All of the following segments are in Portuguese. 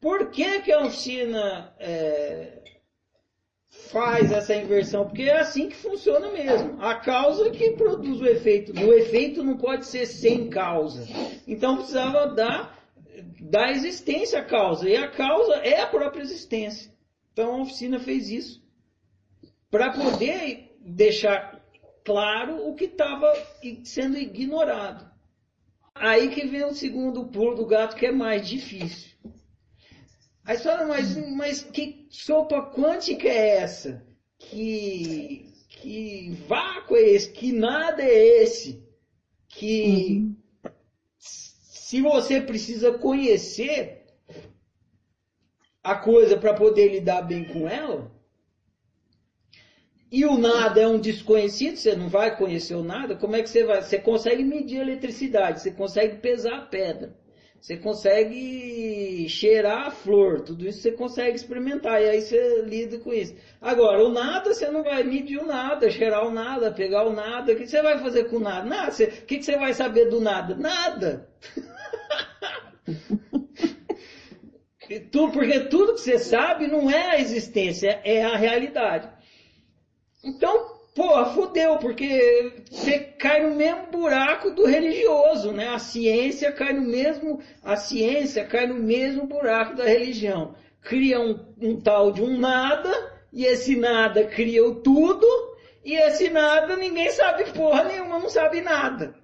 Por que, que a oficina é, faz essa inversão? Porque é assim que funciona mesmo. A causa que produz o efeito. O efeito não pode ser sem causa. Então precisava dar, dar existência à causa. E a causa é a própria existência. Então a oficina fez isso. Para poder deixar claro o que estava sendo ignorado. Aí que vem o segundo pulo do gato, que é mais difícil. Aí você fala, mas, mas que sopa quântica é essa? Que, que vácuo é esse? Que nada é esse? Que uhum. se você precisa conhecer a coisa para poder lidar bem com ela, e o nada é um desconhecido, você não vai conhecer o nada, como é que você vai? Você consegue medir a eletricidade, você consegue pesar a pedra, você consegue cheirar a flor, tudo isso você consegue experimentar, e aí você lida com isso. Agora, o nada, você não vai medir o nada, cheirar o nada, pegar o nada, o que você vai fazer com o nada? Nada, você, o que você vai saber do nada? Nada! porque tudo que você sabe não é a existência, é a realidade. Então, porra, fudeu, porque você cai no mesmo buraco do religioso, né? A ciência cai no mesmo, a ciência cai no mesmo buraco da religião. Cria um, um tal de um nada, e esse nada cria o tudo, e esse nada ninguém sabe porra nenhuma, não sabe nada.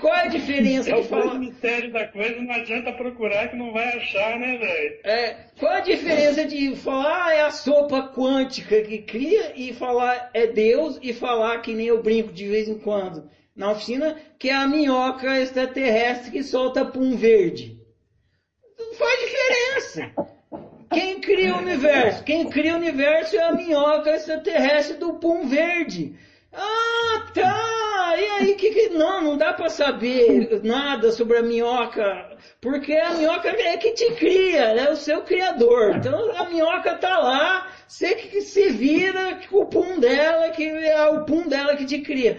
Qual é a diferença é de falar? O mistério da coisa não adianta procurar que não vai achar, né, velho? É, qual a diferença de falar ah, é a sopa quântica que cria e falar é Deus e falar que nem eu brinco de vez em quando na oficina, que é a minhoca extraterrestre que solta pum verde? Não faz diferença. Quem cria o universo? Quem cria o universo é a minhoca extraterrestre do pum verde. Ah, tá! E aí, que, que não, não dá para saber nada sobre a minhoca, porque a minhoca é que te cria, é o seu criador. Então a minhoca tá lá, você que se vira com o pum dela, que é o pum dela que te cria.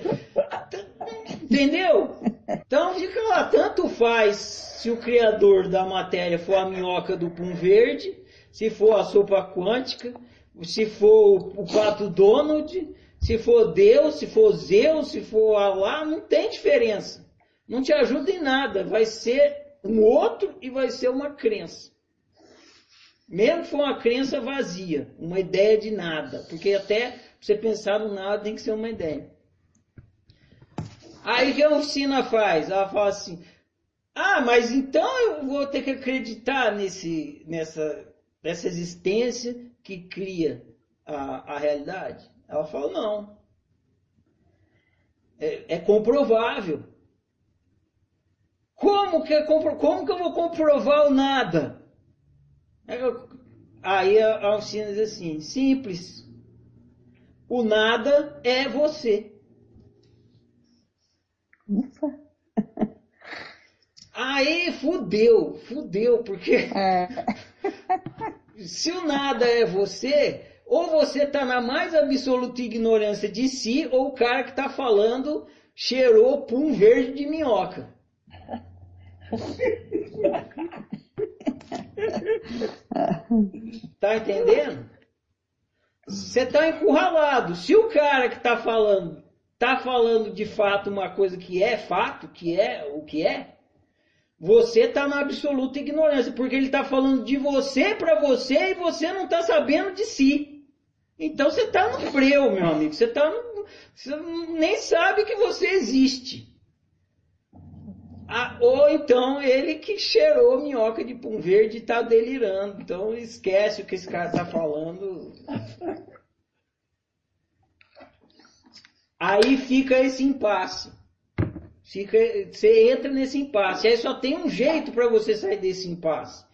Entendeu? Então fica lá, tanto faz se o criador da matéria for a minhoca do pum verde, se for a sopa quântica, se for o pato Donald, se for Deus, se for Zeus, se for Allah, não tem diferença. Não te ajuda em nada. Vai ser um outro e vai ser uma crença. Mesmo que for uma crença vazia, uma ideia de nada. Porque até você pensar no nada tem que ser uma ideia. Aí que a oficina faz? Ela fala assim, ah, mas então eu vou ter que acreditar nesse, nessa, nessa existência que cria a, a realidade? Ela fala, não. É, é comprovável. Como que, é compro, como que eu vou comprovar o nada? Aí a Alcina diz assim, simples. O nada é você. Ufa. Aí fudeu, fudeu, porque é. se o nada é você, ou você está na mais absoluta ignorância de si, ou o cara que está falando cheirou pum verde de minhoca. tá entendendo? Você está encurralado. Se o cara que está falando está falando de fato uma coisa que é fato, que é o que é, você está na absoluta ignorância, porque ele está falando de você para você e você não está sabendo de si. Então você está no breu, meu amigo. Você, tá no, você nem sabe que você existe. Ah, ou então ele que cheirou minhoca de pum verde e está delirando. Então esquece o que esse cara está falando. Aí fica esse impasse. Fica, você entra nesse impasse. Aí só tem um jeito para você sair desse impasse.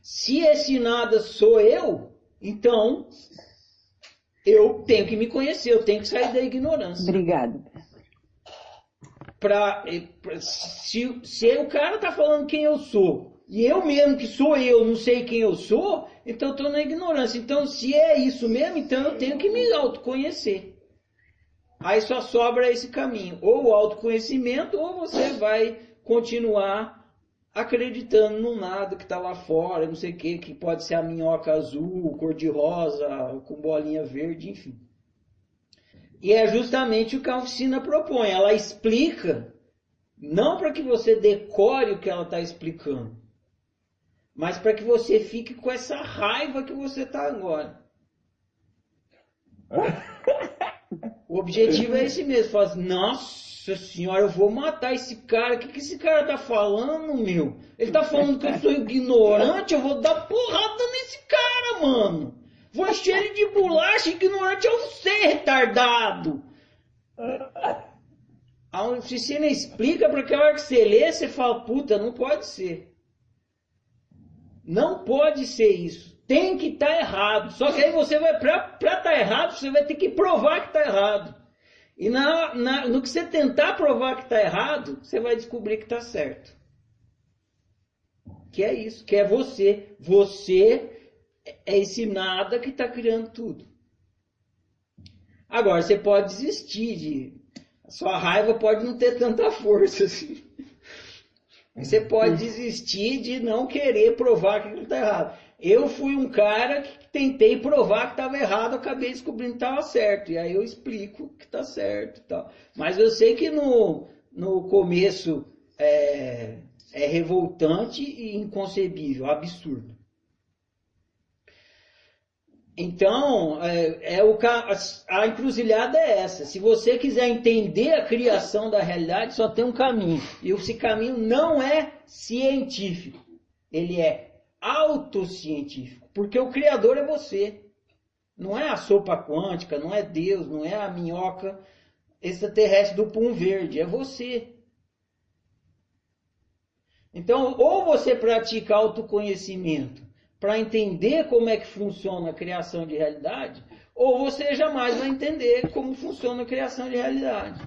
Se esse nada sou eu, então eu tenho que me conhecer, eu tenho que sair da ignorância. Obrigado. Pra, pra, se, se o cara tá falando quem eu sou, e eu mesmo que sou eu, não sei quem eu sou, então eu estou na ignorância. Então, se é isso mesmo, então eu tenho que me autoconhecer. Aí só sobra esse caminho. Ou o autoconhecimento, ou você vai continuar acreditando no nada que está lá fora, não sei o que, que pode ser a minhoca azul, cor de rosa, com bolinha verde, enfim. E é justamente o que a oficina propõe. Ela explica, não para que você decore o que ela está explicando, mas para que você fique com essa raiva que você está agora. O objetivo é esse mesmo. Fala assim, nossa senhora, eu vou matar esse cara. O que, que esse cara tá falando, meu? Ele tá falando que eu sou ignorante, eu vou dar porrada nesse cara, mano. Vou encher ele de bolacha, ignorante é você, retardado. A oficina explica para que hora que você lê, você fala, puta, não pode ser. Não pode ser isso. Tem que estar tá errado. Só que aí você vai, para estar tá errado, você vai ter que provar que está errado. E na, na, no que você tentar provar que está errado, você vai descobrir que está certo. Que é isso, que é você. Você é esse nada que está criando tudo. Agora, você pode desistir de. A sua raiva pode não ter tanta força assim. Você pode desistir de não querer provar que está errado. Eu fui um cara que tentei provar que estava errado, acabei descobrindo que estava certo. E aí eu explico que está certo e tal. Mas eu sei que no, no começo é, é revoltante e inconcebível, absurdo. Então, é, é o, a encruzilhada é essa. Se você quiser entender a criação da realidade, só tem um caminho. E esse caminho não é científico. Ele é autocientífico. Porque o Criador é você. Não é a sopa quântica, não é Deus, não é a minhoca extraterrestre do pum verde. É você. Então, ou você pratica autoconhecimento para entender como é que funciona a criação de realidade, ou você jamais vai entender como funciona a criação de realidade.